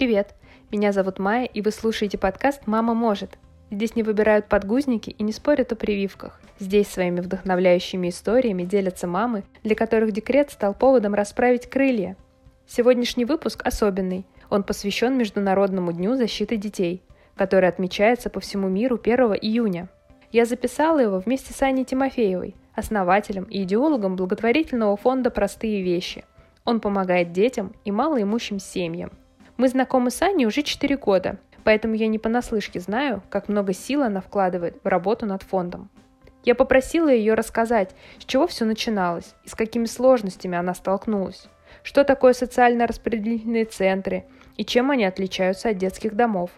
Привет! Меня зовут Майя, и вы слушаете подкаст «Мама может». Здесь не выбирают подгузники и не спорят о прививках. Здесь своими вдохновляющими историями делятся мамы, для которых декрет стал поводом расправить крылья. Сегодняшний выпуск особенный. Он посвящен Международному дню защиты детей, который отмечается по всему миру 1 июня. Я записала его вместе с Аней Тимофеевой, основателем и идеологом благотворительного фонда «Простые вещи». Он помогает детям и малоимущим семьям. Мы знакомы с Аней уже 4 года, поэтому я не понаслышке знаю, как много сил она вкладывает в работу над фондом. Я попросила ее рассказать, с чего все начиналось и с какими сложностями она столкнулась, что такое социально-распределительные центры и чем они отличаются от детских домов,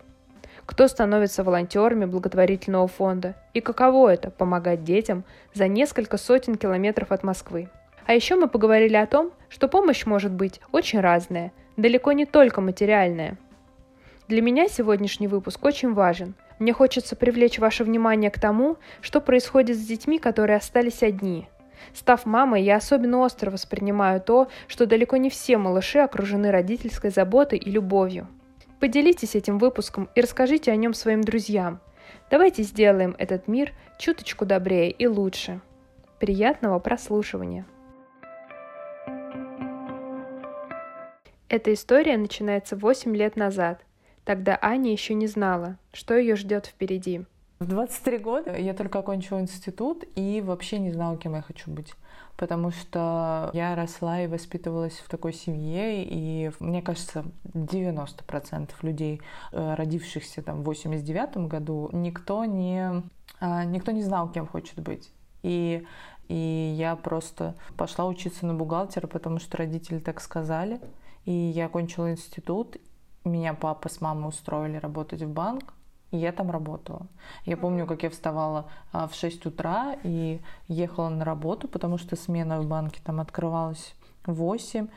кто становится волонтерами благотворительного фонда и каково это – помогать детям за несколько сотен километров от Москвы. А еще мы поговорили о том, что помощь может быть очень разная, далеко не только материальная. Для меня сегодняшний выпуск очень важен. Мне хочется привлечь ваше внимание к тому, что происходит с детьми, которые остались одни. Став мамой, я особенно остро воспринимаю то, что далеко не все малыши окружены родительской заботой и любовью. Поделитесь этим выпуском и расскажите о нем своим друзьям. Давайте сделаем этот мир чуточку добрее и лучше. Приятного прослушивания! Эта история начинается 8 лет назад. Тогда Аня еще не знала, что ее ждет впереди. В 23 года я только окончила институт и вообще не знала, кем я хочу быть. Потому что я росла и воспитывалась в такой семье, и мне кажется, 90% людей, э, родившихся там в 89 году, никто не, а, никто не знал, кем хочет быть. И и я просто пошла учиться на бухгалтера, потому что родители так сказали. И я окончила институт, меня папа с мамой устроили работать в банк, и я там работала. Я помню, как я вставала а, в 6 утра и ехала на работу, потому что смена в банке там открывалась в 8.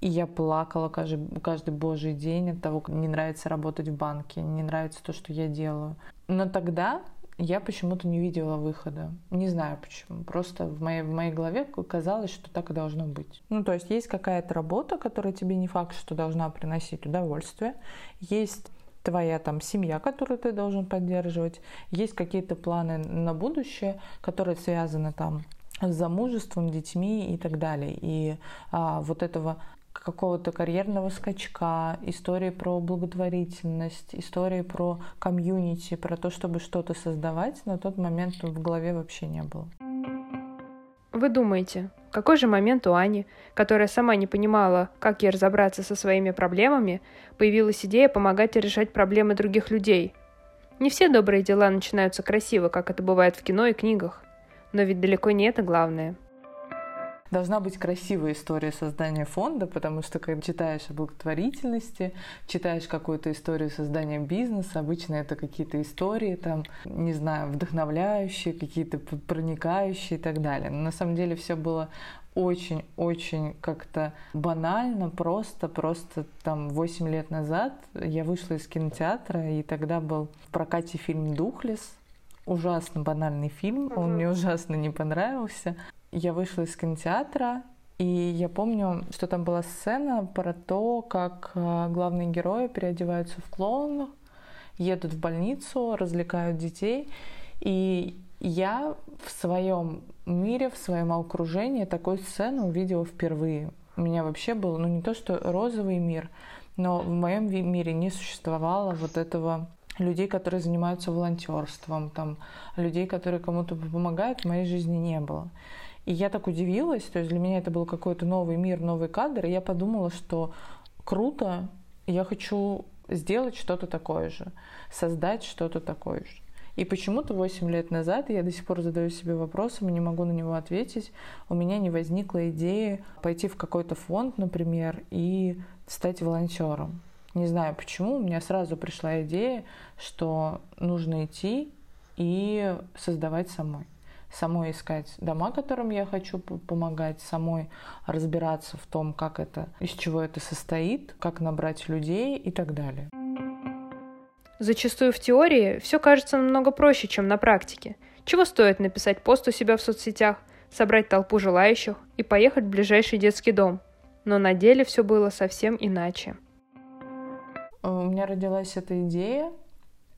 И я плакала каждый, каждый божий день от того, как не нравится работать в банке, не нравится то, что я делаю. Но тогда я почему-то не видела выхода. Не знаю почему. Просто в моей, в моей голове казалось, что так и должно быть. Ну, то есть есть какая-то работа, которая тебе не факт, что должна приносить удовольствие. Есть твоя там семья, которую ты должен поддерживать. Есть какие-то планы на будущее, которые связаны там с замужеством, детьми и так далее. И а, вот этого какого-то карьерного скачка, истории про благотворительность, истории про комьюнити, про то, чтобы что-то создавать, на тот момент в голове вообще не было. Вы думаете, какой же момент у Ани, которая сама не понимала, как ей разобраться со своими проблемами, появилась идея помогать решать проблемы других людей? Не все добрые дела начинаются красиво, как это бывает в кино и книгах. Но ведь далеко не это главное – должна быть красивая история создания фонда, потому что когда читаешь о благотворительности, читаешь какую-то историю создания бизнеса, обычно это какие-то истории, там, не знаю, вдохновляющие, какие-то проникающие и так далее. Но на самом деле все было очень-очень как-то банально, просто, просто там 8 лет назад я вышла из кинотеатра, и тогда был в прокате фильм «Духлес», ужасно банальный фильм, он мне ужасно не понравился я вышла из кинотеатра, и я помню, что там была сцена про то, как э, главные герои переодеваются в клоунов, едут в больницу, развлекают детей. И я в своем мире, в своем окружении такую сцену увидела впервые. У меня вообще был, ну не то что розовый мир, но в моем мире не существовало вот этого людей, которые занимаются волонтерством, там, людей, которые кому-то помогают, в моей жизни не было. И я так удивилась, то есть для меня это был какой-то новый мир, новый кадр, и я подумала, что круто, я хочу сделать что-то такое же, создать что-то такое же. И почему-то 8 лет назад, я до сих пор задаю себе вопросом и не могу на него ответить, у меня не возникла идея пойти в какой-то фонд, например, и стать волонтером. Не знаю почему, у меня сразу пришла идея, что нужно идти и создавать самой самой искать дома, которым я хочу помогать, самой разбираться в том, как это, из чего это состоит, как набрать людей и так далее. Зачастую в теории все кажется намного проще, чем на практике. Чего стоит написать пост у себя в соцсетях, собрать толпу желающих и поехать в ближайший детский дом. Но на деле все было совсем иначе. у меня родилась эта идея,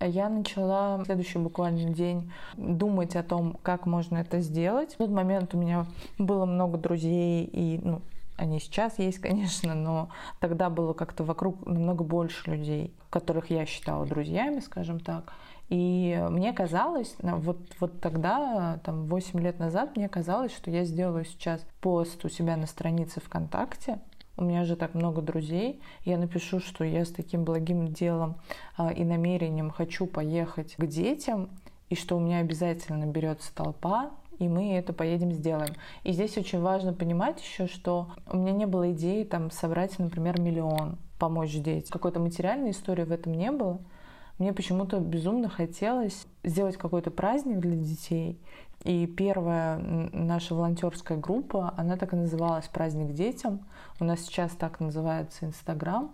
я начала в следующий буквально день думать о том, как можно это сделать. В тот момент у меня было много друзей, и ну, они сейчас есть, конечно, но тогда было как-то вокруг намного больше людей, которых я считала друзьями, скажем так. И мне казалось, вот, вот тогда, там, 8 лет назад, мне казалось, что я сделаю сейчас пост у себя на странице ВКонтакте, у меня же так много друзей, я напишу, что я с таким благим делом а, и намерением хочу поехать к детям, и что у меня обязательно берется толпа, и мы это поедем сделаем. И здесь очень важно понимать еще, что у меня не было идеи там собрать, например, миллион, помочь детям. Какой-то материальной истории в этом не было. Мне почему-то безумно хотелось сделать какой-то праздник для детей. И первая наша волонтерская группа, она так и называлась «Праздник детям». У нас сейчас так называется Инстаграм.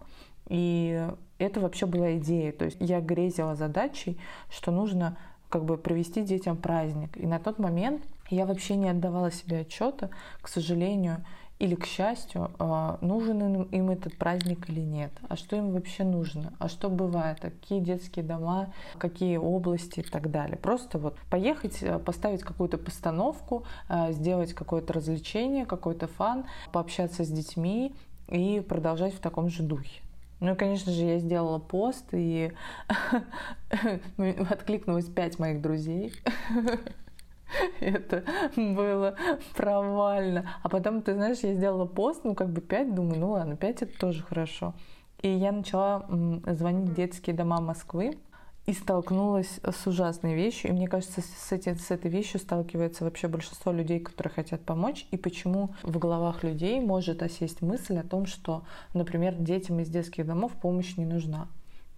И это вообще была идея. То есть я грезила задачей, что нужно как бы провести детям праздник. И на тот момент я вообще не отдавала себе отчета, к сожалению, или к счастью, а, нужен им этот праздник или нет, а что им вообще нужно, а что бывает, а какие детские дома, какие области и так далее. Просто вот поехать, э, поставить какую-то постановку, э, сделать какое-то развлечение, какой-то фан, пообщаться с детьми и продолжать в таком же духе. Ну и, конечно же, я сделала пост, и откликнулось пять моих друзей. Это было провально. А потом, ты знаешь, я сделала пост, ну как бы пять, думаю, ну ладно, пять это тоже хорошо. И я начала звонить в детские дома Москвы и столкнулась с ужасной вещью. И мне кажется, с, эти, с этой вещью сталкивается вообще большинство людей, которые хотят помочь. И почему в головах людей может осесть мысль о том, что, например, детям из детских домов помощь не нужна.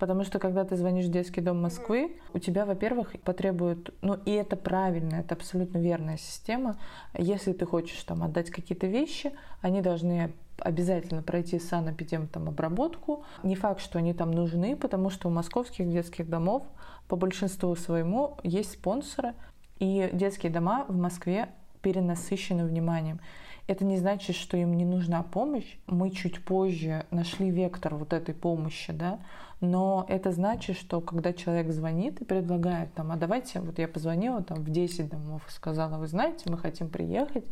Потому что когда ты звонишь в детский дом Москвы, у тебя, во-первых, потребуют, ну и это правильно, это абсолютно верная система. Если ты хочешь там отдать какие-то вещи, они должны обязательно пройти санэпидем там обработку. Не факт, что они там нужны, потому что у московских детских домов по большинству своему есть спонсоры, и детские дома в Москве перенасыщены вниманием. Это не значит, что им не нужна помощь. Мы чуть позже нашли вектор вот этой помощи, да, но это значит, что когда человек звонит и предлагает там, а давайте, вот я позвонила там в 10 домов сказала, вы знаете, мы хотим приехать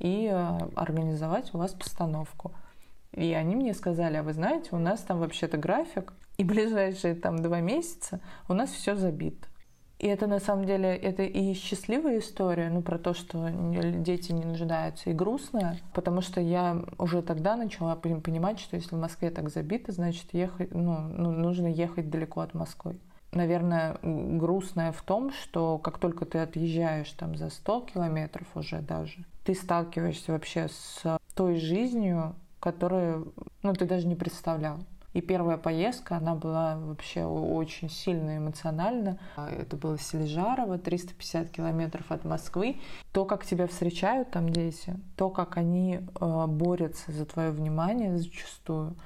и э, организовать у вас постановку. И они мне сказали, а вы знаете, у нас там вообще-то график, и ближайшие там два месяца у нас все забито. И это на самом деле, это и счастливая история, ну, про то, что дети не нуждаются, и грустная, потому что я уже тогда начала понимать, что если в Москве так забито, значит, ехать, ну, ну нужно ехать далеко от Москвы. Наверное, грустное в том, что как только ты отъезжаешь там за 100 километров уже даже, ты сталкиваешься вообще с той жизнью, которую ну, ты даже не представлял. И первая поездка, она была вообще очень сильно эмоциональна. Это было Сележарово, 350 километров от Москвы. То, как тебя встречают там дети, то, как они э, борются за твое внимание зачастую,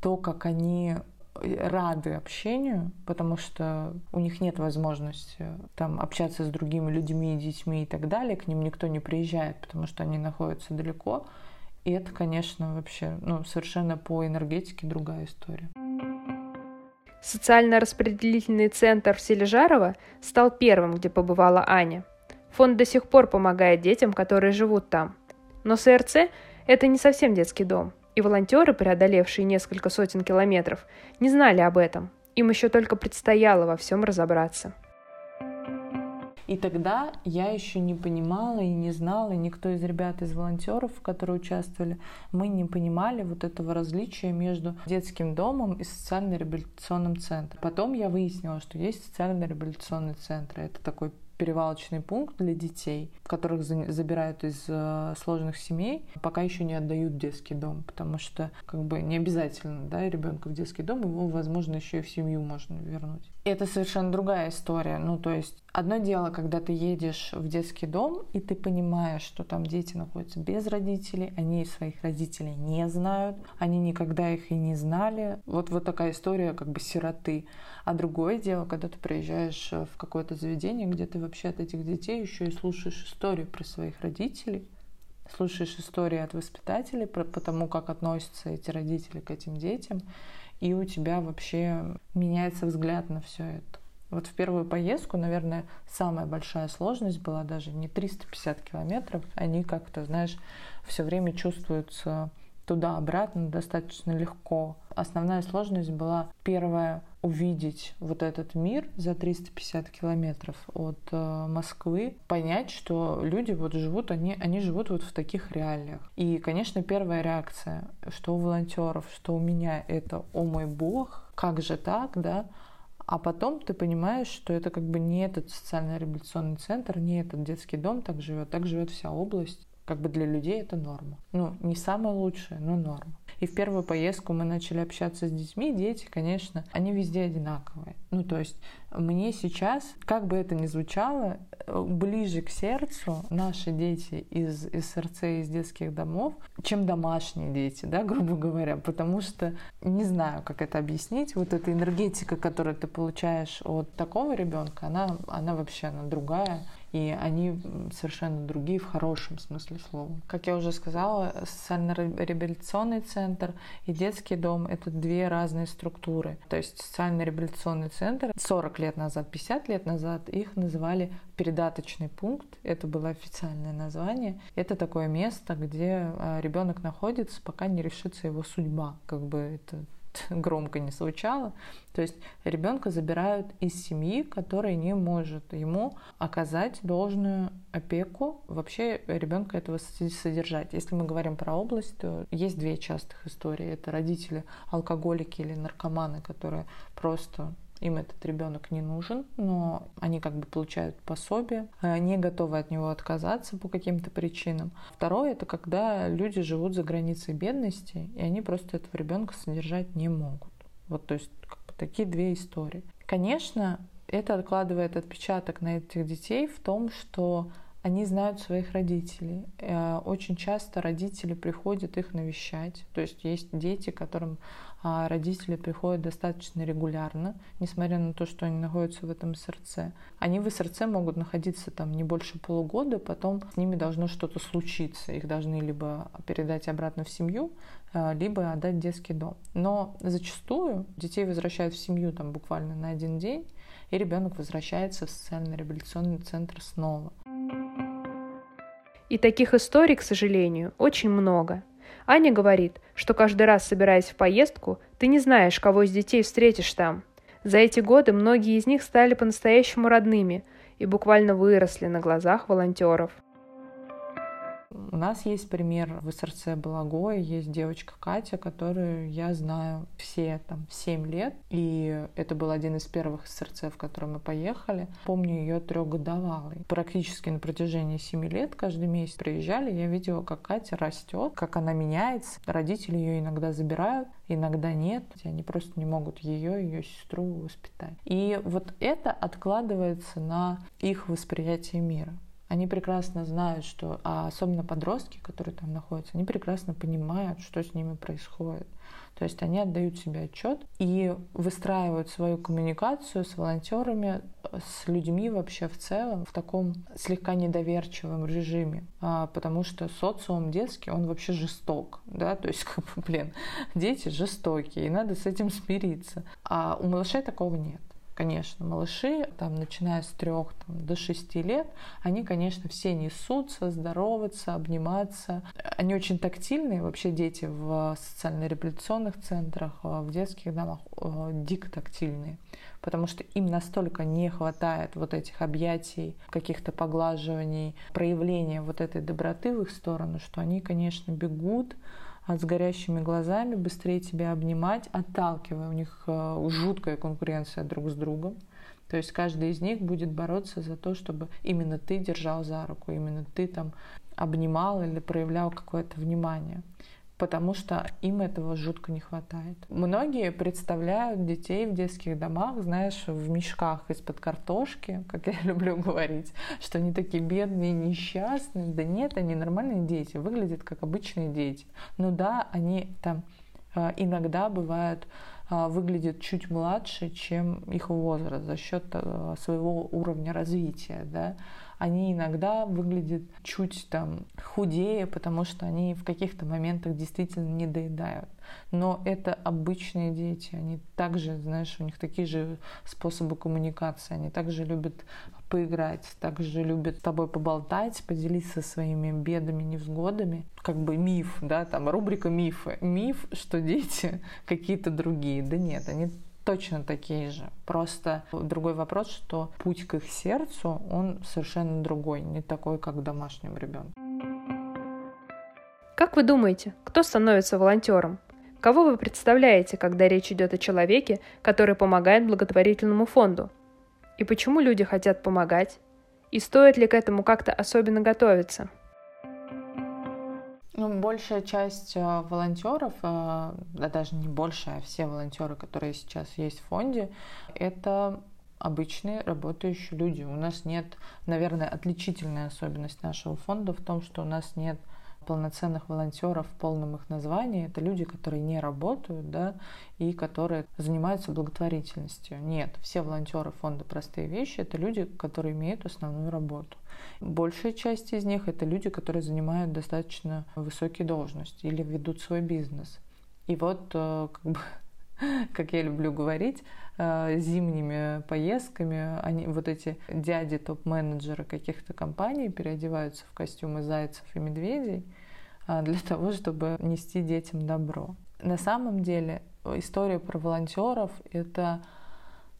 то, как они рады общению, потому что у них нет возможности там общаться с другими людьми, детьми и так далее, к ним никто не приезжает, потому что они находятся далеко. И это, конечно, вообще ну, совершенно по энергетике другая история. Социально-распределительный центр в Сележарово стал первым, где побывала Аня. Фонд до сих пор помогает детям, которые живут там. Но СРЦ – это не совсем детский дом, и волонтеры, преодолевшие несколько сотен километров, не знали об этом. Им еще только предстояло во всем разобраться. И тогда я еще не понимала и не знала, и никто из ребят, из волонтеров, которые участвовали, мы не понимали вот этого различия между детским домом и социально-реабилитационным центром. Потом я выяснила, что есть социально-реабилитационный центр. Это такой перевалочный пункт для детей, которых забирают из э, сложных семей, пока еще не отдают в детский дом, потому что как бы не обязательно, да, ребенка в детский дом, его, возможно, еще и в семью можно вернуть. Это совершенно другая история. Ну, то есть одно дело, когда ты едешь в детский дом, и ты понимаешь, что там дети находятся без родителей, они своих родителей не знают, они никогда их и не знали. Вот, вот такая история как бы сироты. А другое дело, когда ты приезжаешь в какое-то заведение, где ты вообще от этих детей еще и слушаешь историю про своих родителей, слушаешь истории от воспитателей про, по тому, как относятся эти родители к этим детям. И у тебя вообще меняется взгляд на все это. Вот в первую поездку, наверное, самая большая сложность была даже не 350 километров. Они как-то, знаешь, все время чувствуются туда-обратно достаточно легко. Основная сложность была первая увидеть вот этот мир за 350 километров от э, Москвы, понять, что люди вот живут, они, они живут вот в таких реалиях. И, конечно, первая реакция, что у волонтеров, что у меня, это «О мой бог, как же так, да?» А потом ты понимаешь, что это как бы не этот социально-реабилитационный центр, не этот детский дом так живет, так живет вся область. Как бы для людей это норма. Ну, не самое лучшее, но норма. И в первую поездку мы начали общаться с детьми. Дети, конечно, они везде одинаковые. Ну, то есть мне сейчас, как бы это ни звучало, ближе к сердцу наши дети из СРЦ, из детских домов, чем домашние дети, да, грубо говоря, потому что не знаю, как это объяснить. Вот эта энергетика, которую ты получаешь от такого ребенка, она, она вообще она другая и они совершенно другие в хорошем смысле слова. Как я уже сказала, социально-реабилитационный центр и детский дом — это две разные структуры. То есть социально-реабилитационный центр 40 лет назад, 50 лет назад их называли передаточный пункт, это было официальное название. Это такое место, где а, ребенок находится, пока не решится его судьба, как бы это громко не звучало. То есть ребенка забирают из семьи, которая не может ему оказать должную опеку, вообще ребенка этого содержать. Если мы говорим про область, то есть две частых истории. Это родители алкоголики или наркоманы, которые просто им этот ребенок не нужен, но они как бы получают пособие, не готовы от него отказаться по каким-то причинам. Второе это когда люди живут за границей бедности, и они просто этого ребенка содержать не могут. Вот то есть как бы, такие две истории. Конечно, это откладывает отпечаток на этих детей в том, что они знают своих родителей. Э, очень часто родители приходят их навещать. То есть есть дети, которым а родители приходят достаточно регулярно, несмотря на то, что они находятся в этом СРЦ. Они в СРЦ могут находиться там не больше полугода, потом с ними должно что-то случиться. Их должны либо передать обратно в семью, а, либо отдать в детский дом. Но зачастую детей возвращают в семью там буквально на один день, и ребенок возвращается в социально-реабилитационный центр снова. И таких историй, к сожалению, очень много. Аня говорит, что каждый раз, собираясь в поездку, ты не знаешь, кого из детей встретишь там. За эти годы многие из них стали по-настоящему родными и буквально выросли на глазах волонтеров. У нас есть пример в СРЦ Балагоя, есть девочка Катя, которую я знаю все там 7 лет, и это был один из первых СРЦ, в который мы поехали. Помню ее трехгодовалой. Практически на протяжении 7 лет каждый месяц приезжали, я видела, как Катя растет, как она меняется. Родители ее иногда забирают, иногда нет. Они просто не могут ее, ее сестру воспитать. И вот это откладывается на их восприятие мира они прекрасно знают, что, а особенно подростки, которые там находятся, они прекрасно понимают, что с ними происходит. То есть они отдают себе отчет и выстраивают свою коммуникацию с волонтерами, с людьми вообще в целом в таком слегка недоверчивом режиме, а, потому что социум детский, он вообще жесток, да, то есть, как бы, блин, дети жестокие, и надо с этим смириться. А у малышей такого нет конечно, малыши, там, начиная с трех там, до шести лет, они, конечно, все несутся, здороваются, обниматься. Они очень тактильные, вообще дети в социально-реабилитационных центрах, э, в детских домах э, дико тактильные, потому что им настолько не хватает вот этих объятий, каких-то поглаживаний, проявления вот этой доброты в их сторону, что они, конечно, бегут, с горящими глазами, быстрее тебя обнимать, отталкивая. У них э, жуткая конкуренция друг с другом. То есть каждый из них будет бороться за то, чтобы именно ты держал за руку, именно ты там обнимал или проявлял какое-то внимание потому что им этого жутко не хватает. Многие представляют детей в детских домах, знаешь, в мешках из-под картошки, как я люблю говорить, что они такие бедные, несчастные. Да нет, они нормальные дети, выглядят как обычные дети. Ну да, они там а, иногда бывают а, выглядят чуть младше, чем их возраст за счет а, своего уровня развития, да, они иногда выглядят чуть там худее, потому что они в каких-то моментах действительно не доедают. Но это обычные дети, они также, знаешь, у них такие же способы коммуникации, они также любят поиграть, также любят с тобой поболтать, поделиться своими бедами, невзгодами. Как бы миф, да, там рубрика мифы. Миф, что дети какие-то другие. Да нет, они точно такие же. Просто другой вопрос, что путь к их сердцу, он совершенно другой, не такой, как в домашнем ребенке. Как вы думаете, кто становится волонтером? Кого вы представляете, когда речь идет о человеке, который помогает благотворительному фонду? И почему люди хотят помогать? И стоит ли к этому как-то особенно готовиться? Ну, большая часть э, волонтеров, э, да даже не большая, а все волонтеры, которые сейчас есть в фонде, это обычные работающие люди. У нас нет, наверное, отличительная особенность нашего фонда в том, что у нас нет полноценных волонтеров в полном их названии. Это люди, которые не работают, да, и которые занимаются благотворительностью. Нет, все волонтеры фонда «Простые вещи» — это люди, которые имеют основную работу. Большая часть из них — это люди, которые занимают достаточно высокие должности или ведут свой бизнес. И вот э, как бы как я люблю говорить, зимними поездками они, вот эти дяди топ-менеджеры каких-то компаний переодеваются в костюмы зайцев и медведей а, для того, чтобы нести детям добро. На самом деле история про волонтеров — это,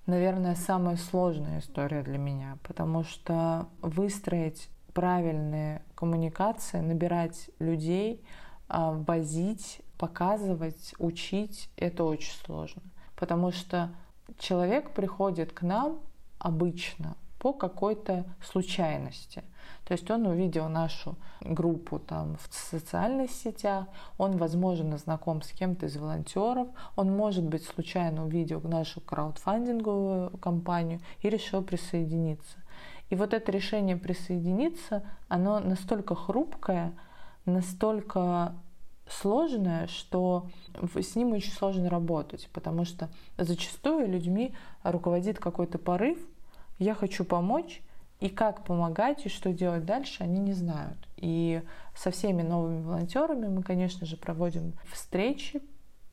наверное, самая сложная история для меня, потому что выстроить правильные коммуникации, набирать людей, а, возить показывать, учить, это очень сложно. Потому что человек приходит к нам обычно по какой-то случайности. То есть он увидел нашу группу там в социальных сетях, он, возможно, знаком с кем-то из волонтеров, он, может быть, случайно увидел нашу краудфандинговую компанию и решил присоединиться. И вот это решение присоединиться, оно настолько хрупкое, настолько сложное, что с ним очень сложно работать, потому что зачастую людьми руководит какой-то порыв, я хочу помочь, и как помогать, и что делать дальше, они не знают. И со всеми новыми волонтерами мы, конечно же, проводим встречи,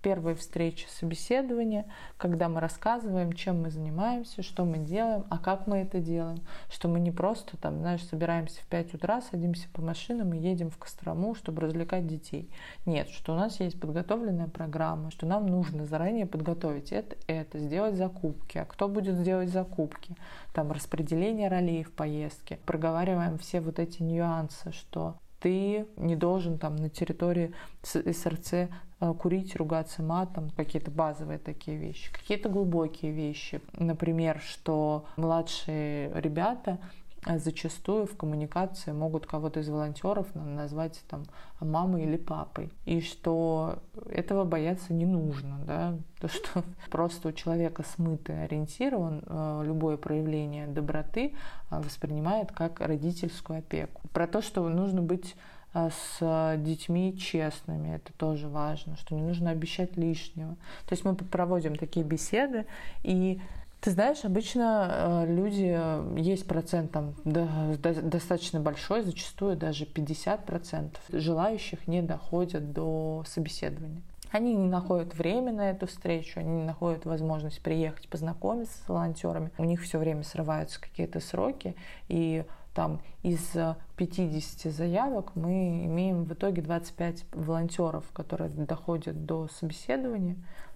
первые встречи, собеседования, когда мы рассказываем, чем мы занимаемся, что мы делаем, а как мы это делаем, что мы не просто там, знаешь, собираемся в 5 утра, садимся по машинам и едем в Кострому, чтобы развлекать детей. Нет, что у нас есть подготовленная программа, что нам нужно заранее подготовить это, это, сделать закупки, а кто будет делать закупки, там распределение ролей в поездке, проговариваем все вот эти нюансы, что ты не должен там на территории СРЦ курить, ругаться матом, какие-то базовые такие вещи, какие-то глубокие вещи. Например, что младшие ребята а зачастую в коммуникации могут кого-то из волонтеров назвать там мамой или папой. И что этого бояться не нужно, да, то, что просто у человека смытый ориентир, он э, любое проявление доброты э, воспринимает как родительскую опеку. Про то, что нужно быть э, с детьми честными. Это тоже важно, что не нужно обещать лишнего. То есть мы проводим такие беседы, и ты знаешь, обычно э, люди, э, есть процент там достаточно большой, зачастую даже 50% желающих не доходят до собеседования. Они не находят время на эту встречу, они не находят возможность приехать познакомиться с волонтерами. У них все время срываются какие-то сроки, и там из 50 заявок мы имеем в итоге 25 волонтеров, которые доходят до собеседования.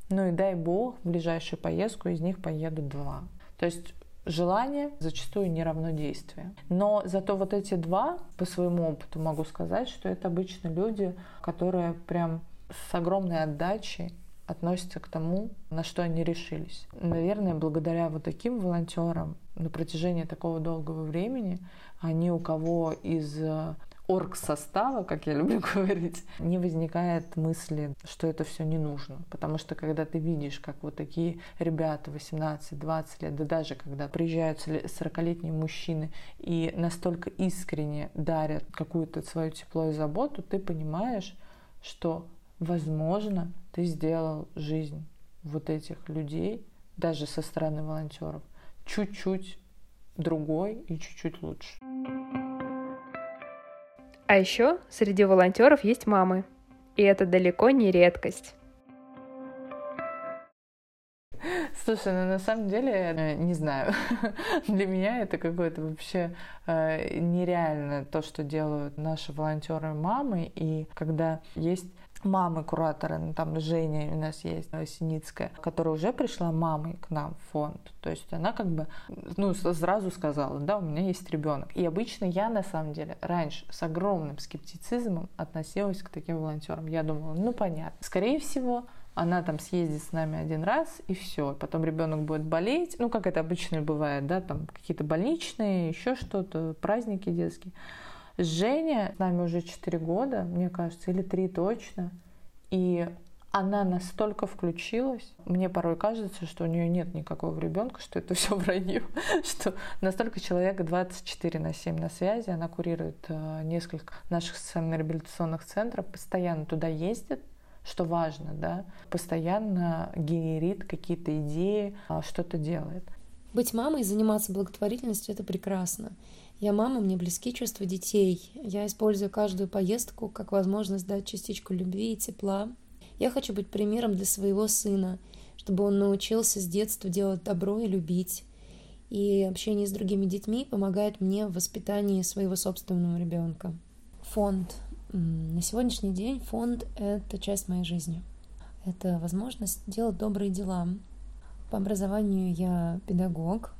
Ну и дай бог, в ближайшую поездку из них поедут два. То есть желание зачастую не равно действию. Но зато вот эти два, по своему опыту могу сказать, что это обычно люди, которые прям с огромной отдачей относятся к тому, на что они решились. Наверное, благодаря вот таким волонтерам на протяжении такого долгого времени они у кого из орг состава, как я люблю говорить, не возникает мысли, что это все не нужно. Потому что когда ты видишь, как вот такие ребята 18-20 лет, да даже когда приезжают 40-летние мужчины и настолько искренне дарят какую-то свою тепло и заботу, ты понимаешь, что, возможно, ты сделал жизнь вот этих людей, даже со стороны волонтеров, чуть-чуть другой и чуть-чуть лучше. А еще среди волонтеров есть мамы. И это далеко не редкость. Слушай, ну на самом деле, э, не знаю, для меня это какое-то вообще э, нереально то, что делают наши волонтеры мамы. И когда есть мамы кураторы, ну, там Женя у нас есть, э, Синицкая, которая уже пришла мамой к нам в фонд. То есть она как бы, ну, сразу сказала, да, у меня есть ребенок. И обычно я, на самом деле, раньше с огромным скептицизмом относилась к таким волонтерам. Я думала, ну, понятно. Скорее всего, она там съездит с нами один раз, и все. Потом ребенок будет болеть. Ну, как это обычно бывает, да, там какие-то больничные, еще что-то, праздники детские. Женя с нами уже 4 года, мне кажется, или 3 точно. И она настолько включилась, мне порой кажется, что у нее нет никакого ребенка, что это все вранье, что настолько человек 24 на 7 на связи, она курирует э, несколько наших социально-реабилитационных центров, постоянно туда ездит, что важно, да, постоянно генерит какие-то идеи, а, что-то делает. Быть мамой и заниматься благотворительностью — это прекрасно. Я мама, мне близки чувства детей. Я использую каждую поездку как возможность дать частичку любви и тепла. Я хочу быть примером для своего сына, чтобы он научился с детства делать добро и любить. И общение с другими детьми помогает мне в воспитании своего собственного ребенка. Фонд на сегодняшний день фонд — это часть моей жизни. Это возможность делать добрые дела. По образованию я педагог,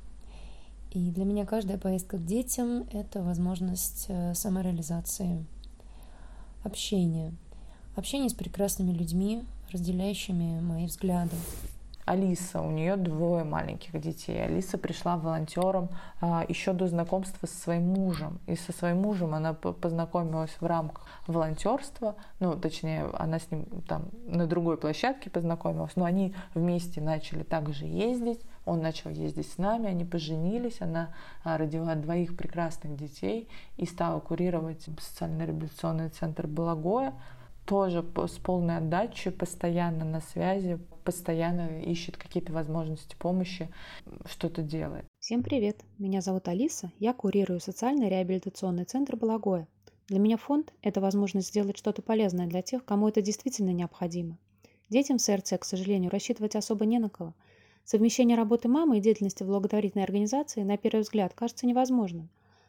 и для меня каждая поездка к детям — это возможность э, самореализации, общения. Общение с прекрасными людьми, разделяющими мои взгляды. Алиса, у нее двое маленьких детей. Алиса пришла волонтером а, еще до знакомства со своим мужем. И со своим мужем она познакомилась в рамках волонтерства. Ну, точнее, она с ним там на другой площадке познакомилась. Но они вместе начали также ездить. Он начал ездить с нами, они поженились, она а, родила двоих прекрасных детей и стала курировать социально-реабилитационный центр Балагоя тоже с полной отдачей, постоянно на связи, постоянно ищет какие-то возможности помощи, что-то делает. Всем привет! Меня зовут Алиса, я курирую социальный реабилитационный центр Благое. Для меня фонд – это возможность сделать что-то полезное для тех, кому это действительно необходимо. Детям с РЦ, к сожалению, рассчитывать особо не на кого. Совмещение работы мамы и деятельности в благотворительной организации на первый взгляд кажется невозможным.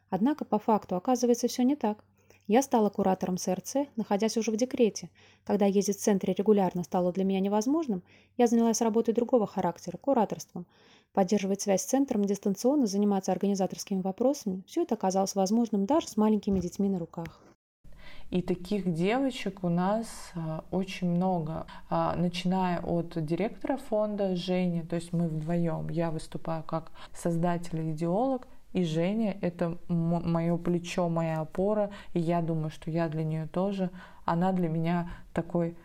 Однако по факту оказывается все не так – я стала куратором СРЦ, находясь уже в декрете. Когда ездить в центре регулярно стало для меня невозможным, я занялась работой другого характера – кураторством. Поддерживать связь с центром дистанционно, заниматься организаторскими вопросами – все это оказалось возможным даже с маленькими детьми на руках. И таких девочек у нас а, очень много, а, начиная от директора фонда Жени, то есть мы вдвоем, я выступаю как создатель и идеолог, и Женя — это мое плечо, моя опора, и я думаю, что я для нее тоже. Она для меня такой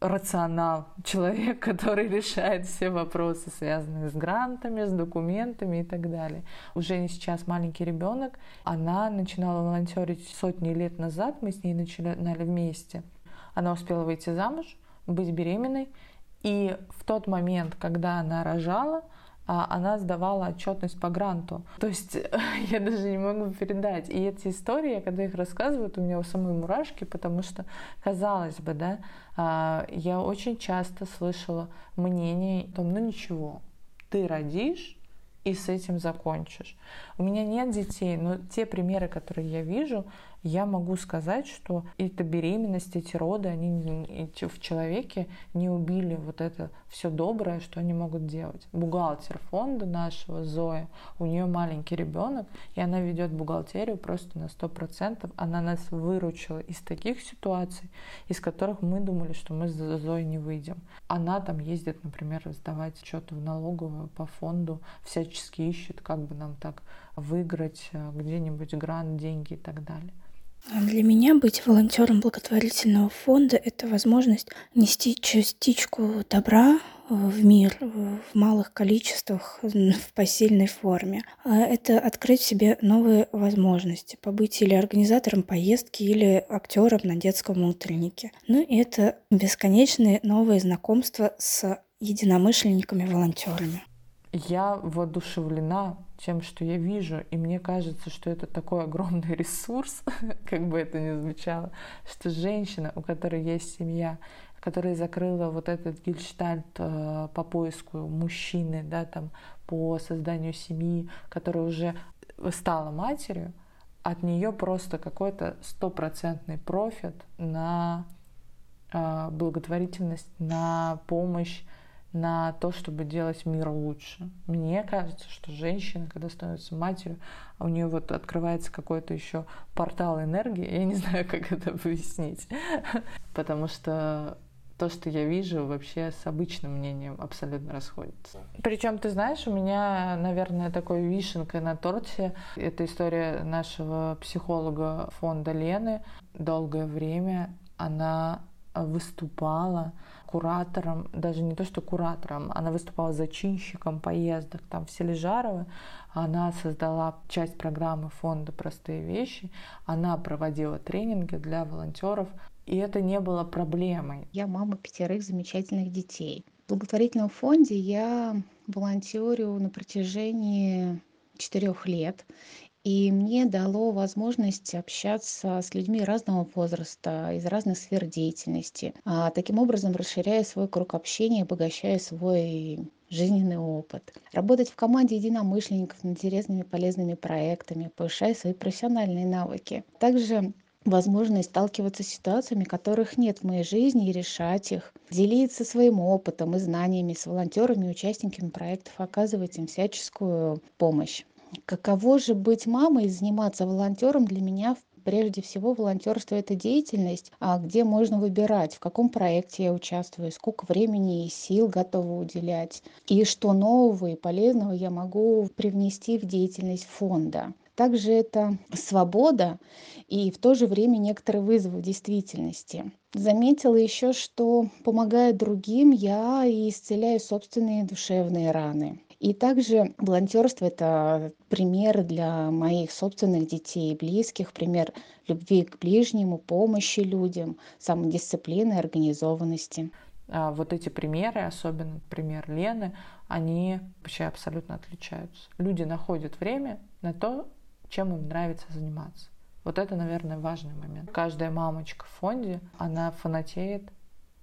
рационал, человек, который решает все вопросы, связанные с грантами, с документами и так далее. У Жени сейчас маленький ребенок. Она начинала волонтерить сотни лет назад, мы с ней начинали вместе. Она успела выйти замуж, быть беременной, и в тот момент, когда она рожала, она сдавала отчетность по гранту. То есть я даже не могу передать. И эти истории, когда их рассказывают, у меня у самой мурашки, потому что, казалось бы, да, а, я очень часто слышала мнение о том, ну ничего, ты родишь, и с этим закончишь. У меня нет детей, но те примеры, которые я вижу, я могу сказать, что эта беременность, эти роды, они в человеке не убили вот это все доброе, что они могут делать. Бухгалтер фонда нашего, Зоя, у нее маленький ребенок, и она ведет бухгалтерию просто на 100%. Она нас выручила из таких ситуаций, из которых мы думали, что мы с Зоей не выйдем. Она там ездит, например, сдавать что-то в налоговую по фонду, всячески ищет, как бы нам так выиграть э, где-нибудь грант, деньги и так далее. Для меня быть волонтером благотворительного фонда – это возможность нести частичку добра э, в мир в малых количествах, в посильной форме. А это открыть в себе новые возможности, побыть или организатором поездки, или актером на детском утреннике. Ну и это бесконечные новые знакомства с единомышленниками-волонтерами. Я воодушевлена тем, что я вижу, и мне кажется, что это такой огромный ресурс, как бы это ни звучало, что женщина, у которой есть семья, которая закрыла вот этот гельштальт э, по поиску мужчины, да, там, по созданию семьи, которая уже стала матерью, от нее просто какой-то стопроцентный профит на э, благотворительность, на помощь на то, чтобы делать мир лучше. Мне кажется, что женщина, когда становится матерью, у нее вот открывается какой-то еще портал энергии. Я не знаю, как это объяснить. Потому что то, что я вижу, вообще с обычным мнением абсолютно расходится. Причем, ты знаешь, у меня, наверное, такой вишенкой на торте это история нашего психолога фонда Лены. Долгое время она выступала куратором, даже не то что куратором, она выступала зачинщиком поездок, там в Сележарово, она создала часть программы фонда «Простые вещи», она проводила тренинги для волонтеров, и это не было проблемой. Я мама пятерых замечательных детей. В благотворительном фонде я волонтерю на протяжении четырех лет. И мне дало возможность общаться с людьми разного возраста, из разных сфер деятельности. А таким образом расширяя свой круг общения, обогащая свой жизненный опыт. Работать в команде единомышленников над интересными полезными проектами, повышая свои профессиональные навыки. Также возможность сталкиваться с ситуациями, которых нет в моей жизни, и решать их, делиться своим опытом и знаниями с волонтерами участниками проектов, оказывать им всяческую помощь. Каково же быть мамой и заниматься волонтером для меня прежде всего волонтерство это деятельность, а где можно выбирать, в каком проекте я участвую, сколько времени и сил готова уделять, и что нового и полезного я могу привнести в деятельность фонда. Также это свобода и в то же время некоторые вызовы в действительности. Заметила еще, что помогая другим, я и исцеляю собственные душевные раны. И также волонтерство это пример для моих собственных детей и близких, пример любви к ближнему, помощи людям, самодисциплины, организованности. А вот эти примеры, особенно пример Лены, они вообще абсолютно отличаются. Люди находят время на то, чем им нравится заниматься. Вот это, наверное, важный момент. Каждая мамочка в фонде, она фанатеет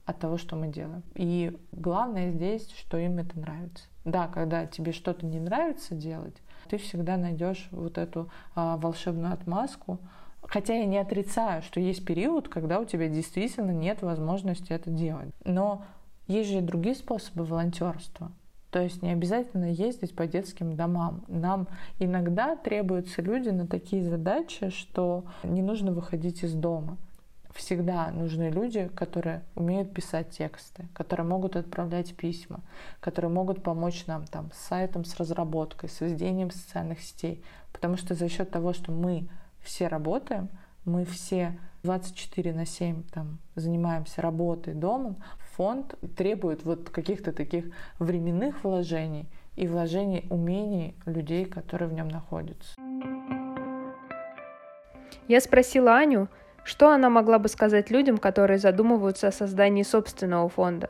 от того, что мы делаем. И главное здесь, что им это нравится. Да, когда тебе что-то не нравится делать, ты всегда найдешь вот эту а, волшебную отмазку. Хотя я не отрицаю, что есть период, когда у тебя действительно нет возможности это делать. Но есть же и другие способы волонтерства. То есть не обязательно ездить по детским домам. Нам иногда требуются люди на такие задачи, что не нужно выходить из дома всегда нужны люди, которые умеют писать тексты, которые могут отправлять письма, которые могут помочь нам там с сайтом, с разработкой, с ведением социальных сетей. Потому что за счет того, что мы все работаем, мы все 24 на 7 там, занимаемся работой, домом, фонд требует вот каких-то таких временных вложений и вложений умений людей, которые в нем находятся. Я спросила Аню, что она могла бы сказать людям, которые задумываются о создании собственного фонда?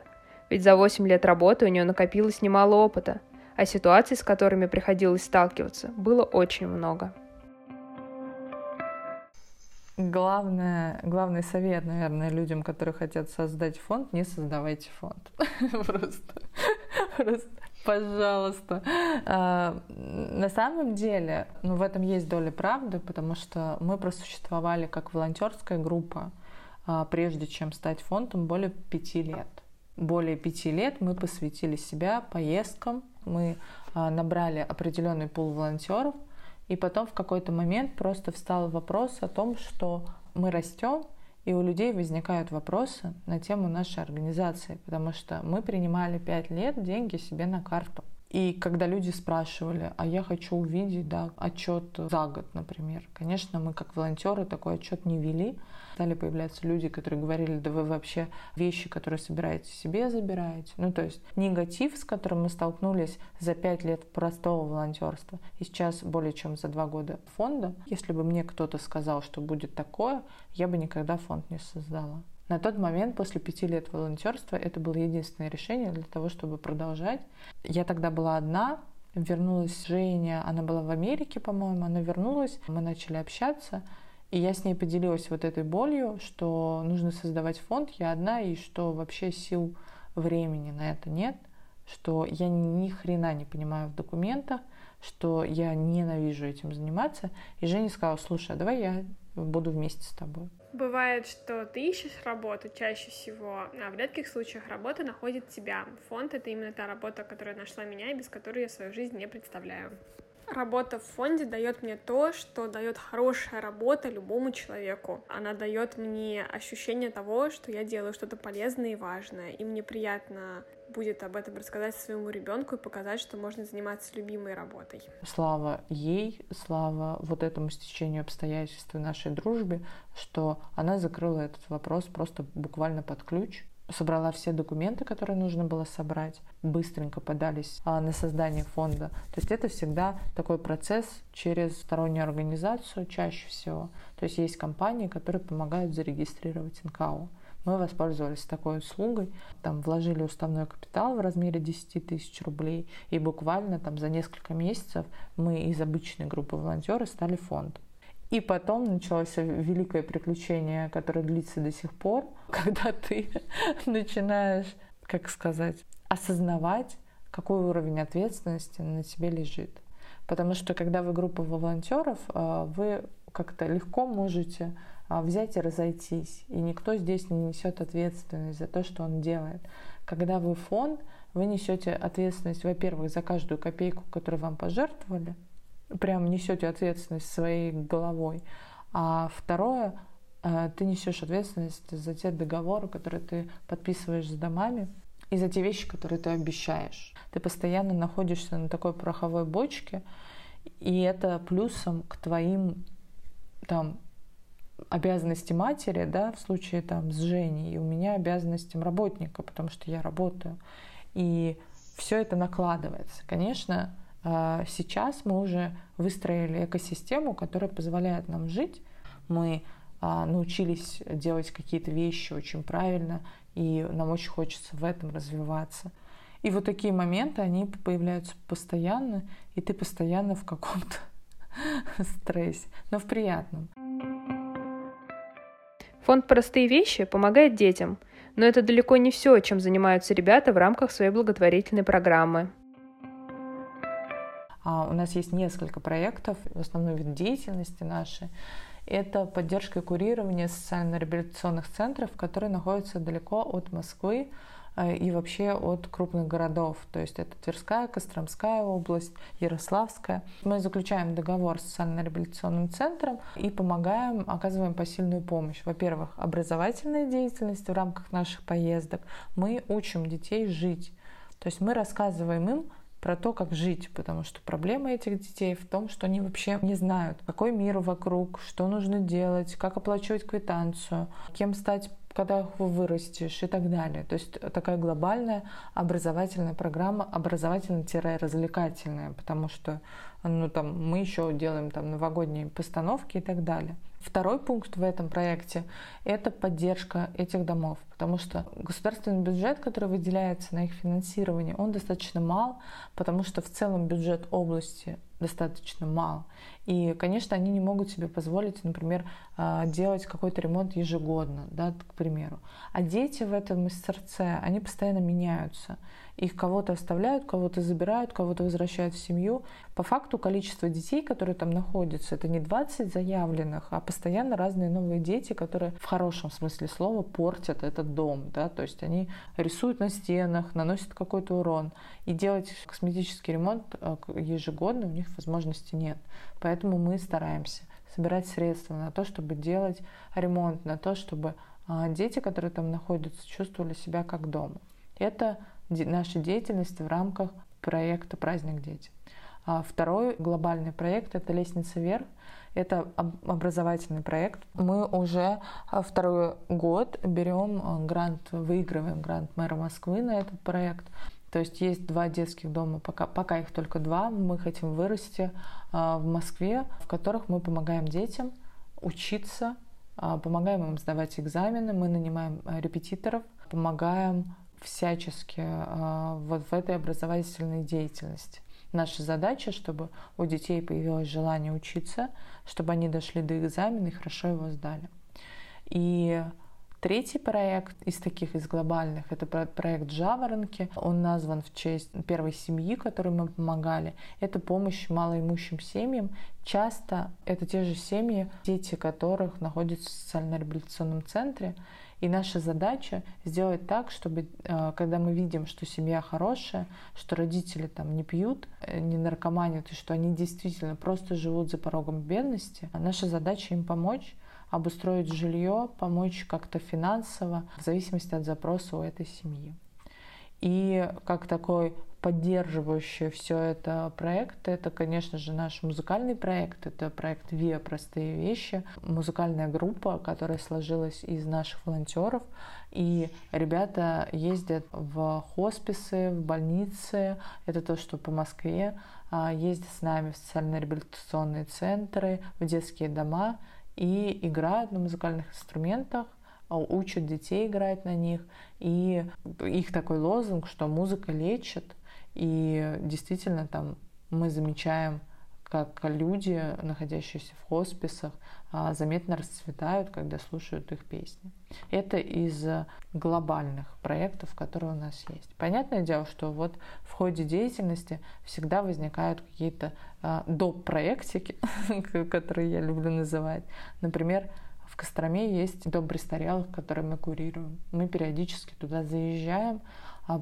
Ведь за 8 лет работы у нее накопилось немало опыта, а ситуаций, с которыми приходилось сталкиваться, было очень много. Главное, главный совет, наверное, людям, которые хотят создать фонд, не создавайте фонд. Просто, просто Пожалуйста. А, на самом деле, ну, в этом есть доля правды, потому что мы просуществовали как волонтерская группа, а, прежде чем стать фондом, более пяти лет. Более пяти лет мы посвятили себя поездкам, мы а, набрали определенный пул волонтеров, и потом в какой-то момент просто встал вопрос о том, что мы растем, и у людей возникают вопросы на тему нашей организации, потому что мы принимали пять лет деньги себе на карту. И когда люди спрашивали, а я хочу увидеть да, отчет за год, например, конечно, мы как волонтеры такой отчет не вели. Стали появляться люди, которые говорили, да вы вообще вещи, которые собираете, себе забираете. Ну, то есть негатив, с которым мы столкнулись за пять лет простого волонтерства, и сейчас более чем за два года фонда, если бы мне кто-то сказал, что будет такое, я бы никогда фонд не создала. На тот момент, после пяти лет волонтерства, это было единственное решение для того, чтобы продолжать. Я тогда была одна, вернулась Женя, она была в Америке, по-моему, она вернулась, мы начали общаться, и я с ней поделилась вот этой болью, что нужно создавать фонд, я одна, и что вообще сил времени на это нет, что я ни хрена не понимаю в документах, что я ненавижу этим заниматься. И Женя сказала, слушай, а давай я буду вместе с тобой. Бывает, что ты ищешь работу чаще всего, а в редких случаях работа находит тебя. Фонд — это именно та работа, которая нашла меня и без которой я свою жизнь не представляю. Работа в фонде дает мне то, что дает хорошая работа любому человеку. Она дает мне ощущение того, что я делаю что-то полезное и важное, и мне приятно будет об этом рассказать своему ребенку и показать, что можно заниматься любимой работой. Слава ей, слава вот этому стечению обстоятельств и нашей дружбе, что она закрыла этот вопрос просто буквально под ключ собрала все документы, которые нужно было собрать, быстренько подались а, на создание фонда. То есть это всегда такой процесс через стороннюю организацию чаще всего. То есть есть компании, которые помогают зарегистрировать НКО. Мы воспользовались такой услугой, там вложили уставной капитал в размере 10 тысяч рублей, и буквально там за несколько месяцев мы из обычной группы волонтеров стали фондом. И потом началось великое приключение, которое длится до сих пор, когда ты начинаешь, как сказать, осознавать, какой уровень ответственности на тебе лежит. Потому что когда вы группа волонтеров, а, вы как-то легко можете а, взять и разойтись. И никто здесь не несет ответственность за то, что он делает. Когда вы фонд, вы несете ответственность, во-первых, за каждую копейку, которую вам пожертвовали, прям несете ответственность своей головой. А второе, э, ты несешь ответственность за те договоры, которые ты подписываешь с домами, и за те вещи, которые ты обещаешь. Ты постоянно находишься на такой пороховой бочке, и это плюсом к твоим там обязанности матери, да, в случае там с Женей, и у меня обязанностям работника, потому что я работаю. И все это накладывается. Конечно, сейчас мы уже выстроили экосистему, которая позволяет нам жить. Мы а, научились делать какие-то вещи очень правильно, и нам очень хочется в этом развиваться. И вот такие моменты, они появляются постоянно, и ты постоянно в каком-то стрессе, но в приятном. Фонд «Простые вещи» помогает детям, но это далеко не все, чем занимаются ребята в рамках своей благотворительной программы. А у нас есть несколько проектов, в основном вид деятельности наши. Это поддержка и курирование социально-реабилитационных центров, которые находятся далеко от Москвы э, и вообще от крупных городов. То есть это Тверская, Костромская область, Ярославская. Мы заключаем договор с социально-реабилитационным центром и помогаем, оказываем посильную помощь. Во-первых, образовательная деятельность в рамках наших поездок. Мы учим детей жить. То есть мы рассказываем им, про то, как жить, потому что проблема этих детей в том, что они вообще не знают, какой мир вокруг, что нужно делать, как оплачивать квитанцию, кем стать когда вырастешь и так далее. То есть такая глобальная образовательная программа, образовательно-развлекательная, потому что ну, там, мы еще делаем там, новогодние постановки и так далее. Второй пункт в этом проекте – это поддержка этих домов, потому что государственный бюджет, который выделяется на их финансирование, он достаточно мал, потому что в целом бюджет области достаточно мал. И, конечно, они не могут себе позволить, например, а, делать какой-то ремонт ежегодно, да, к примеру. А дети в этом СРЦ, они постоянно меняются. Их кого-то оставляют, кого-то забирают, кого-то возвращают в семью. По факту количество детей, которые там находятся, это не 20 заявленных, а постоянно разные новые дети, которые в хорошем смысле слова портят этот дом. Да? То есть они рисуют на стенах, наносят какой-то урон. И делать косметический ремонт э, ежегодно у них возможности нет. Поэтому мы стараемся собирать средства на то, чтобы делать ремонт, на то, чтобы а, дети, которые там находятся, чувствовали себя как дома. Это наша деятельность в рамках проекта «Праздник дети». А второй глобальный проект – это «Лестница вверх». Это образовательный проект. Мы уже а, второй год берем а, грант, выигрываем грант мэра Москвы на этот проект. То есть есть два детских дома, пока, пока их только два. Мы хотим вырасти в Москве, в которых мы помогаем детям учиться, помогаем им сдавать экзамены, мы нанимаем репетиторов, помогаем всячески а, вот в этой образовательной деятельности. Наша задача, чтобы у детей появилось желание учиться, чтобы они дошли до экзамена и хорошо его сдали. И Третий проект из таких, из глобальных, это проект «Жаворонки». Он назван в честь первой семьи, которой мы помогали. Это помощь малоимущим семьям. Часто это те же семьи, дети которых находятся в социально-реабилитационном центре. И наша задача сделать так, чтобы э, когда мы видим, что семья хорошая, что родители там не пьют, э, не наркоманят, и что они действительно просто живут за порогом бедности, наша задача им помочь, обустроить жилье, помочь как-то финансово, в зависимости от запроса у этой семьи. И как такой поддерживающий все это проект, это, конечно же, наш музыкальный проект, это проект ВИА. «Простые вещи», музыкальная группа, которая сложилась из наших волонтеров, и ребята ездят в хосписы, в больницы, это то, что по Москве, а, ездят с нами в социально-реабилитационные центры, в детские дома, и играют на музыкальных инструментах, а, учат детей играть на них. И их такой лозунг, что музыка лечит. И действительно там мы замечаем, как люди, находящиеся в хосписах, а, заметно расцветают, когда слушают их песни. Это из глобальных проектов, которые у нас есть. Понятное дело, что вот в ходе деятельности всегда возникают какие-то а, доп. проектики, которые я люблю называть. Например, в Костроме есть дом престарелых, который мы курируем. Мы периодически туда заезжаем,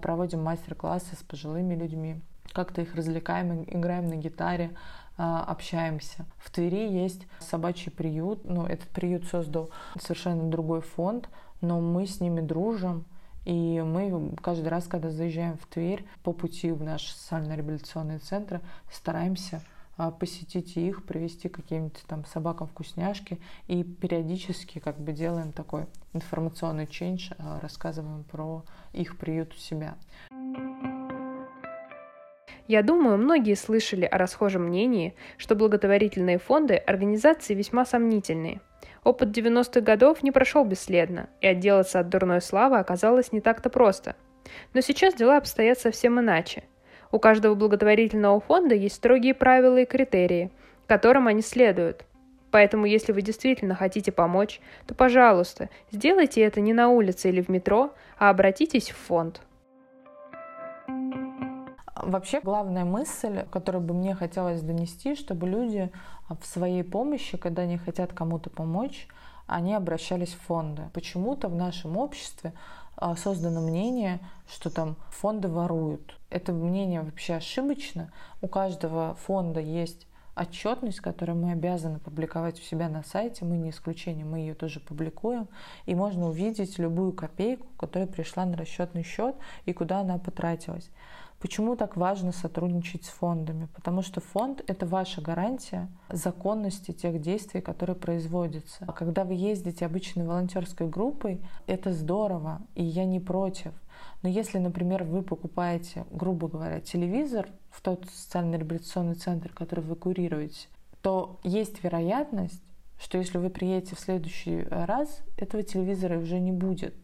проводим мастер-классы с пожилыми людьми, как-то их развлекаем, играем на гитаре, а, общаемся. В Твери есть собачий приют. Ну, этот приют создал совершенно другой фонд, но мы с ними дружим. И мы каждый раз, когда заезжаем в Тверь, по пути в наш социально-реабилитационный центр, стараемся а, посетить их, привезти каким-то там собакам вкусняшки и периодически как бы делаем такой информационный ченч, а, рассказываем про их приют у себя. Я думаю, многие слышали о расхожем мнении, что благотворительные фонды – организации весьма сомнительные. Опыт 90-х годов не прошел бесследно, и отделаться от дурной славы оказалось не так-то просто. Но сейчас дела обстоят совсем иначе. У каждого благотворительного фонда есть строгие правила и критерии, которым они следуют. Поэтому, если вы действительно хотите помочь, то, пожалуйста, сделайте это не на улице или в метро, а обратитесь в фонд. Вообще главная мысль, которую бы мне хотелось донести, чтобы люди в своей помощи, когда они хотят кому-то помочь, они обращались в фонды. Почему-то в нашем обществе создано мнение, что там фонды воруют. Это мнение вообще ошибочно. У каждого фонда есть отчетность, которую мы обязаны публиковать у себя на сайте. Мы не исключение, мы ее тоже публикуем. И можно увидеть любую копейку, которая пришла на расчетный счет и куда она потратилась. Почему так важно сотрудничать с фондами? Потому что фонд — это ваша гарантия законности тех действий, которые производятся. Когда вы ездите обычной волонтерской группой, это здорово, и я не против. Но если, например, вы покупаете, грубо говоря, телевизор в тот социально-реабилитационный центр, который вы курируете, то есть вероятность, что если вы приедете в следующий раз, этого телевизора уже не будет.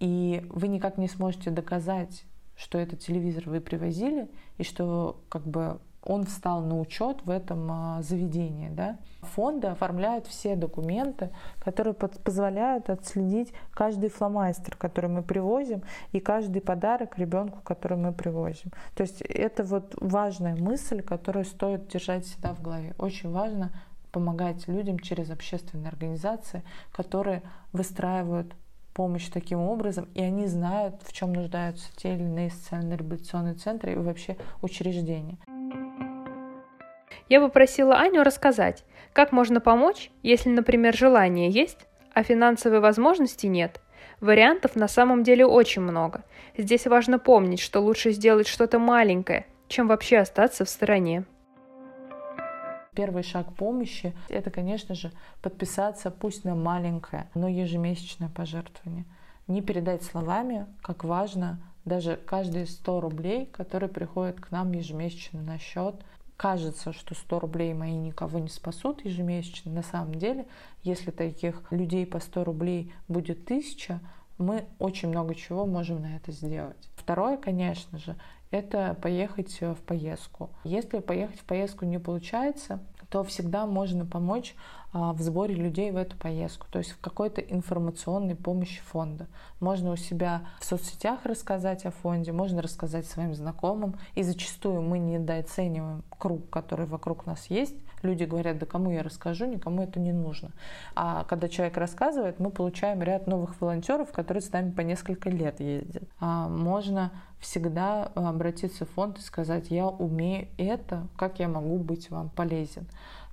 И вы никак не сможете доказать что этот телевизор вы привозили и что как бы он встал на учет в этом а, заведении. Да? Фонды оформляют все документы, которые позволяют отследить каждый фломастер, который мы привозим, и каждый подарок ребенку, который мы привозим. То есть это вот важная мысль, которую стоит держать всегда в голове. Очень важно помогать людям через общественные организации, которые выстраивают помощь таким образом, и они знают, в чем нуждаются те или иные социально-реабилитационные центры и вообще учреждения. Я попросила Аню рассказать, как можно помочь, если, например, желание есть, а финансовой возможности нет. Вариантов на самом деле очень много. Здесь важно помнить, что лучше сделать что-то маленькое, чем вообще остаться в стороне. Первый шаг помощи – это, конечно же, подписаться, пусть на маленькое, но ежемесячное пожертвование. Не передать словами, как важно даже каждые 100 рублей, которые приходят к нам ежемесячно на счет. Кажется, что 100 рублей мои никого не спасут ежемесячно. На самом деле, если таких людей по 100 рублей будет тысяча, мы очень много чего можем на это сделать. Второе, конечно же, это поехать в поездку. Если поехать в поездку не получается, то всегда можно помочь а, в сборе людей в эту поездку, то есть в какой-то информационной помощи фонда. Можно у себя в соцсетях рассказать о фонде, можно рассказать своим знакомым, и зачастую мы недооцениваем круг, который вокруг нас есть. Люди говорят, да кому я расскажу, никому это не нужно. А когда человек рассказывает, мы получаем ряд новых волонтеров, которые с нами по несколько лет ездят. А можно всегда обратиться в фонд и сказать, я умею это, как я могу быть вам полезен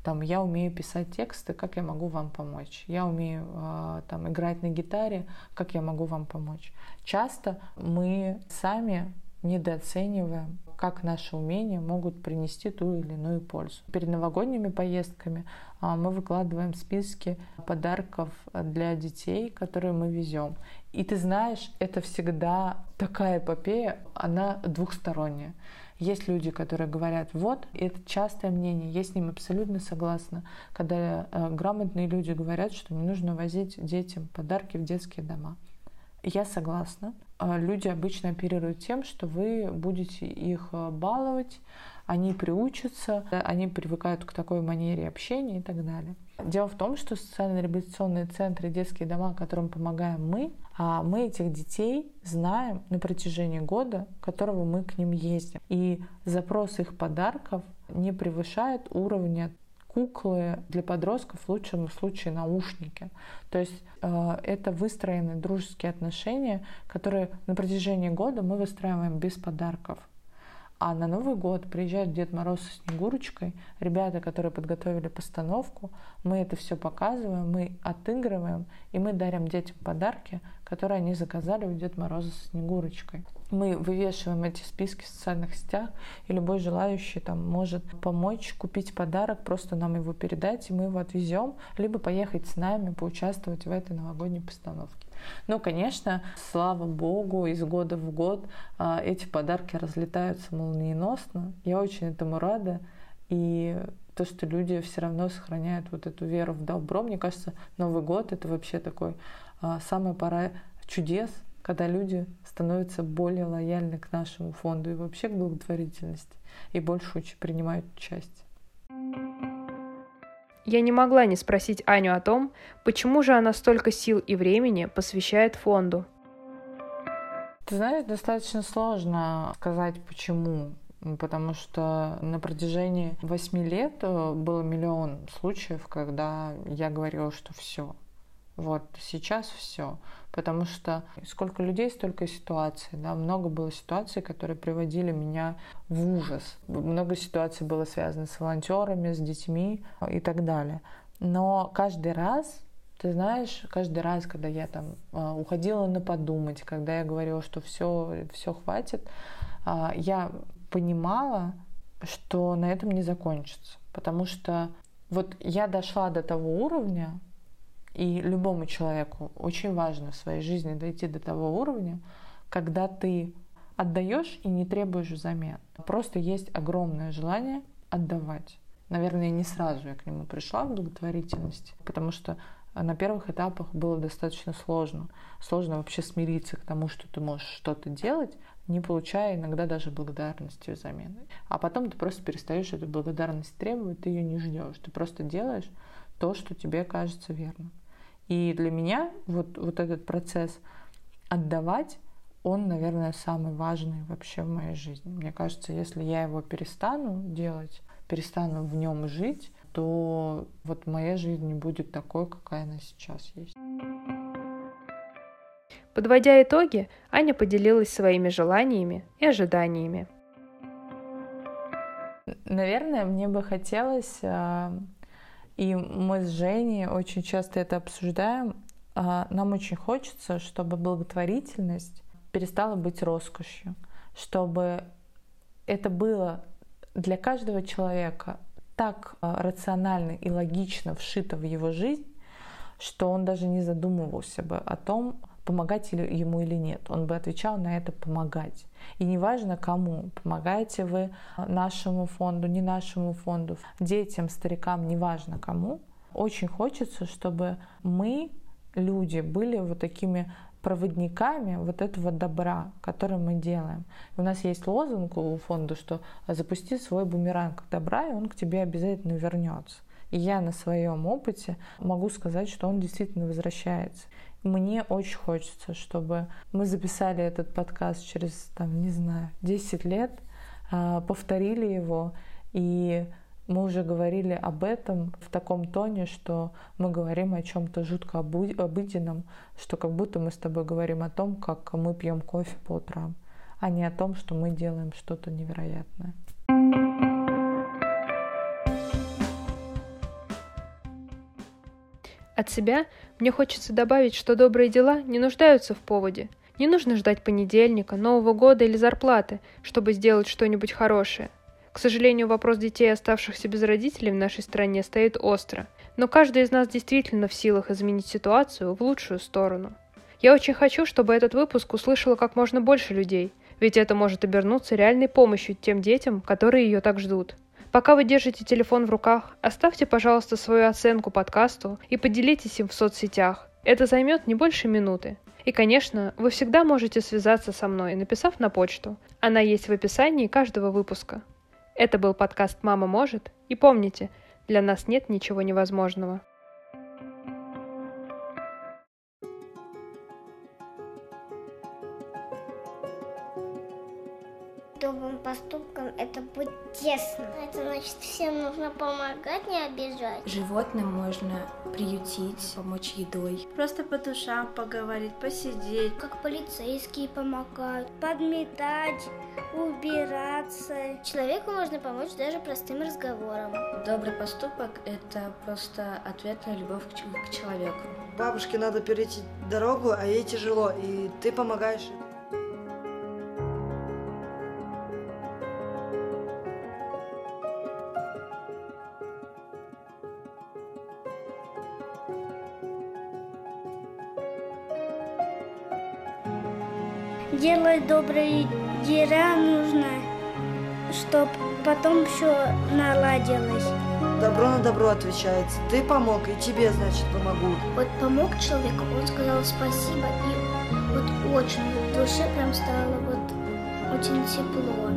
там, я умею писать тексты, как я могу вам помочь? Я умею э, там, играть на гитаре, как я могу вам помочь? Часто мы сами недооцениваем, как наши умения могут принести ту или иную пользу. Перед новогодними поездками а, мы выкладываем списки подарков для детей, которые мы везем. И ты знаешь, это всегда такая эпопея, она двухсторонняя. Есть люди, которые говорят, вот, это частое мнение, я с ним абсолютно согласна, когда э, грамотные люди говорят, что не нужно возить детям подарки в детские дома. Я согласна. А люди обычно оперируют тем, что вы будете их э, баловать, они приучатся, они привыкают к такой манере общения и так далее. Дело в том, что социально-реабилитационные центры, детские дома, которым помогаем мы, а мы этих детей знаем на протяжении года, которого мы к ним ездим. И запрос их подарков не превышает уровня куклы для подростков, в лучшем случае наушники. То есть э, это выстроены дружеские отношения, которые на протяжении года мы выстраиваем без подарков. А на Новый год приезжает Дед Мороз с Снегурочкой, ребята, которые подготовили постановку, мы это все показываем, мы отыгрываем, и мы дарим детям подарки, которые они заказали у Дед Мороза с Снегурочкой. Мы вывешиваем эти списки в социальных сетях, и любой желающий там может помочь купить подарок, просто нам его передать, и мы его отвезем, либо поехать с нами, поучаствовать в этой новогодней постановке. Ну, конечно, слава богу, из года в год а, эти подарки разлетаются молниеносно. Я очень этому рада. И то, что люди все равно сохраняют вот эту веру в добро. Мне кажется, Новый год — это вообще такой самая пора чудес, когда люди становятся более лояльны к нашему фонду и вообще к благотворительности, и больше принимают участие. Я не могла не спросить Аню о том, почему же она столько сил и времени посвящает фонду. Ты знаешь, достаточно сложно сказать почему. Потому что на протяжении восьми лет э, было миллион случаев, когда я говорила, что все, вот сейчас все. Потому что сколько людей, столько ситуаций. Да? Много было ситуаций, которые приводили меня в ужас. Много ситуаций было связано с волонтерами, с детьми и так далее. Но каждый раз ты знаешь, каждый раз, когда я там а, уходила на подумать, когда я говорила, что все, все хватит, а, я понимала, что на этом не закончится. Потому что вот я дошла до того уровня, и любому человеку очень важно в своей жизни дойти до того уровня, когда ты отдаешь и не требуешь взамен. Просто есть огромное желание отдавать. Наверное, не сразу я к нему пришла в благотворительности, потому что на первых этапах было достаточно сложно. Сложно вообще смириться к тому, что ты можешь что-то делать, не получая иногда даже благодарности взамен. А потом ты просто перестаешь эту благодарность требовать, ты ее не ждешь. Ты просто делаешь то, что тебе кажется верным. И для меня вот, вот этот процесс отдавать, он, наверное, самый важный вообще в моей жизни. Мне кажется, если я его перестану делать, перестану в нем жить, то вот моя жизнь не будет такой, какая она сейчас есть. Подводя итоги, Аня поделилась своими желаниями и ожиданиями. Наверное, мне бы хотелось а, и мы с Женей очень часто это обсуждаем. А, нам очень хочется, чтобы благотворительность перестала быть роскошью, чтобы это было для каждого человека так а, рационально и логично вшито в его жизнь, что он даже не задумывался бы о том, помогать ему или нет. Он бы отвечал на это помогать. И неважно кому, помогаете вы нашему фонду, не нашему фонду, детям, старикам, неважно кому, очень хочется, чтобы мы, люди, были вот такими проводниками вот этого добра, который мы делаем. У нас есть лозунг у фонда, что запусти свой бумеранг добра, и он к тебе обязательно вернется. И я на своем опыте могу сказать, что он действительно возвращается. Мне очень хочется, чтобы мы записали этот подкаст через, там, не знаю, 10 лет, а, повторили его и мы уже говорили об этом в таком тоне, что мы говорим о чем-то жутко обыденном, что как будто мы с тобой говорим о том, как мы пьем кофе по утрам, а не о том, что мы делаем что-то невероятное. От себя мне хочется добавить, что добрые дела не нуждаются в поводе. Не нужно ждать понедельника, Нового года или зарплаты, чтобы сделать что-нибудь хорошее – к сожалению, вопрос детей, оставшихся без родителей в нашей стране, стоит остро. Но каждый из нас действительно в силах изменить ситуацию в лучшую сторону. Я очень хочу, чтобы этот выпуск услышало как можно больше людей, ведь это может обернуться реальной помощью тем детям, которые ее так ждут. Пока вы держите телефон в руках, оставьте, пожалуйста, свою оценку подкасту и поделитесь им в соцсетях. Это займет не больше минуты. И, конечно, вы всегда можете связаться со мной, написав на почту. Она есть в описании каждого выпуска. Это был подкаст «Мама может». И помните, для нас нет ничего невозможного. Добрым поступком это быть честным. Это значит, всем нужно помогать, не обижать. Животным можно приютить, помочь едой. Просто по душам поговорить, посидеть. Как полицейские помогают, подметать, убираться. Человеку можно помочь даже простым разговором. Добрый поступок – это просто ответ на любовь к человеку. Бабушке надо перейти дорогу, а ей тяжело, и ты помогаешь. Делать добрые дела нужно, чтобы потом все наладилось. Добро на добро отвечается. Ты помог, и тебе, значит, помогу. Вот помог человеку, он сказал спасибо, и вот очень в душе прям стало вот очень тепло.